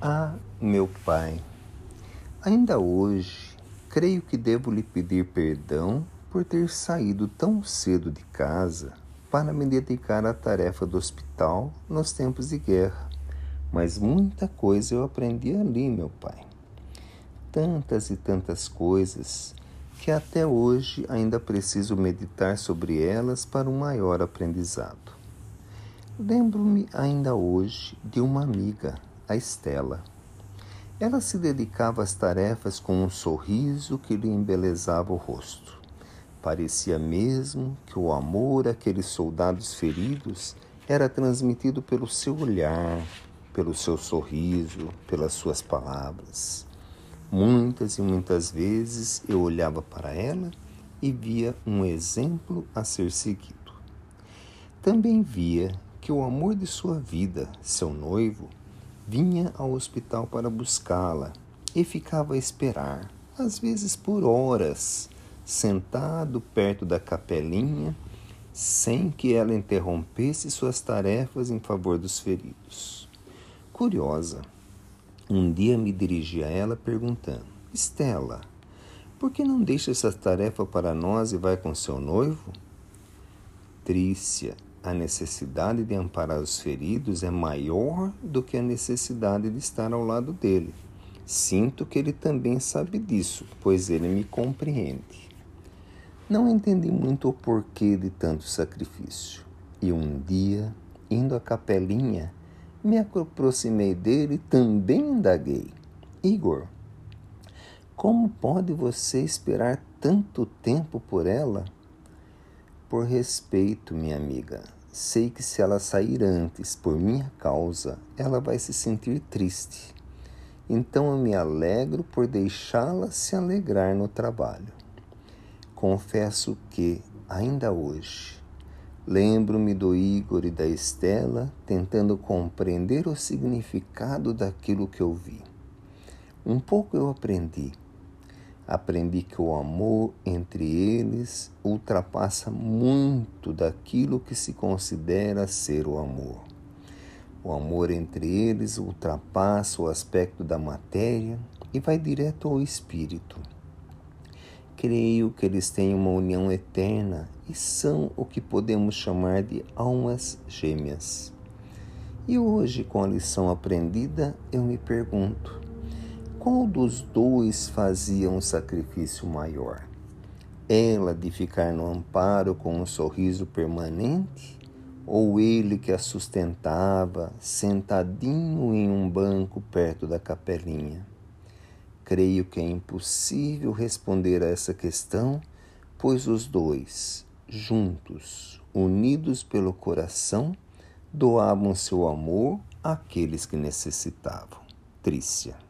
Ah, meu Pai, ainda hoje creio que devo lhe pedir perdão por ter saído tão cedo de casa para me dedicar à tarefa do hospital nos tempos de guerra. Mas muita coisa eu aprendi ali, meu Pai. Tantas e tantas coisas que até hoje ainda preciso meditar sobre elas para um maior aprendizado. Lembro-me ainda hoje de uma amiga a Estela. Ela se dedicava às tarefas com um sorriso que lhe embelezava o rosto. Parecia mesmo que o amor àqueles soldados feridos era transmitido pelo seu olhar, pelo seu sorriso, pelas suas palavras. Muitas e muitas vezes eu olhava para ela e via um exemplo a ser seguido. Também via que o amor de sua vida, seu noivo, vinha ao hospital para buscá-la e ficava a esperar, às vezes por horas, sentado perto da capelinha, sem que ela interrompesse suas tarefas em favor dos feridos. Curiosa, um dia me dirigi a ela perguntando: Estela, por que não deixa essa tarefa para nós e vai com seu noivo? Trícia, a necessidade de amparar os feridos é maior do que a necessidade de estar ao lado dele. Sinto que ele também sabe disso, pois ele me compreende. Não entendi muito o porquê de tanto sacrifício. E um dia, indo à capelinha, me aproximei dele e também indaguei: Igor, como pode você esperar tanto tempo por ela? Por respeito, minha amiga, sei que se ela sair antes por minha causa, ela vai se sentir triste. Então eu me alegro por deixá-la se alegrar no trabalho. Confesso que, ainda hoje, lembro-me do Igor e da Estela tentando compreender o significado daquilo que eu vi. Um pouco eu aprendi aprendi que o amor entre eles ultrapassa muito daquilo que se considera ser o amor. O amor entre eles ultrapassa o aspecto da matéria e vai direto ao espírito. Creio que eles têm uma união eterna e são o que podemos chamar de almas gêmeas. E hoje, com a lição aprendida, eu me pergunto: qual dos dois fazia um sacrifício maior? Ela de ficar no amparo com um sorriso permanente? Ou ele que a sustentava, sentadinho em um banco perto da capelinha? Creio que é impossível responder a essa questão, pois os dois, juntos, unidos pelo coração, doavam seu amor àqueles que necessitavam. Trícia.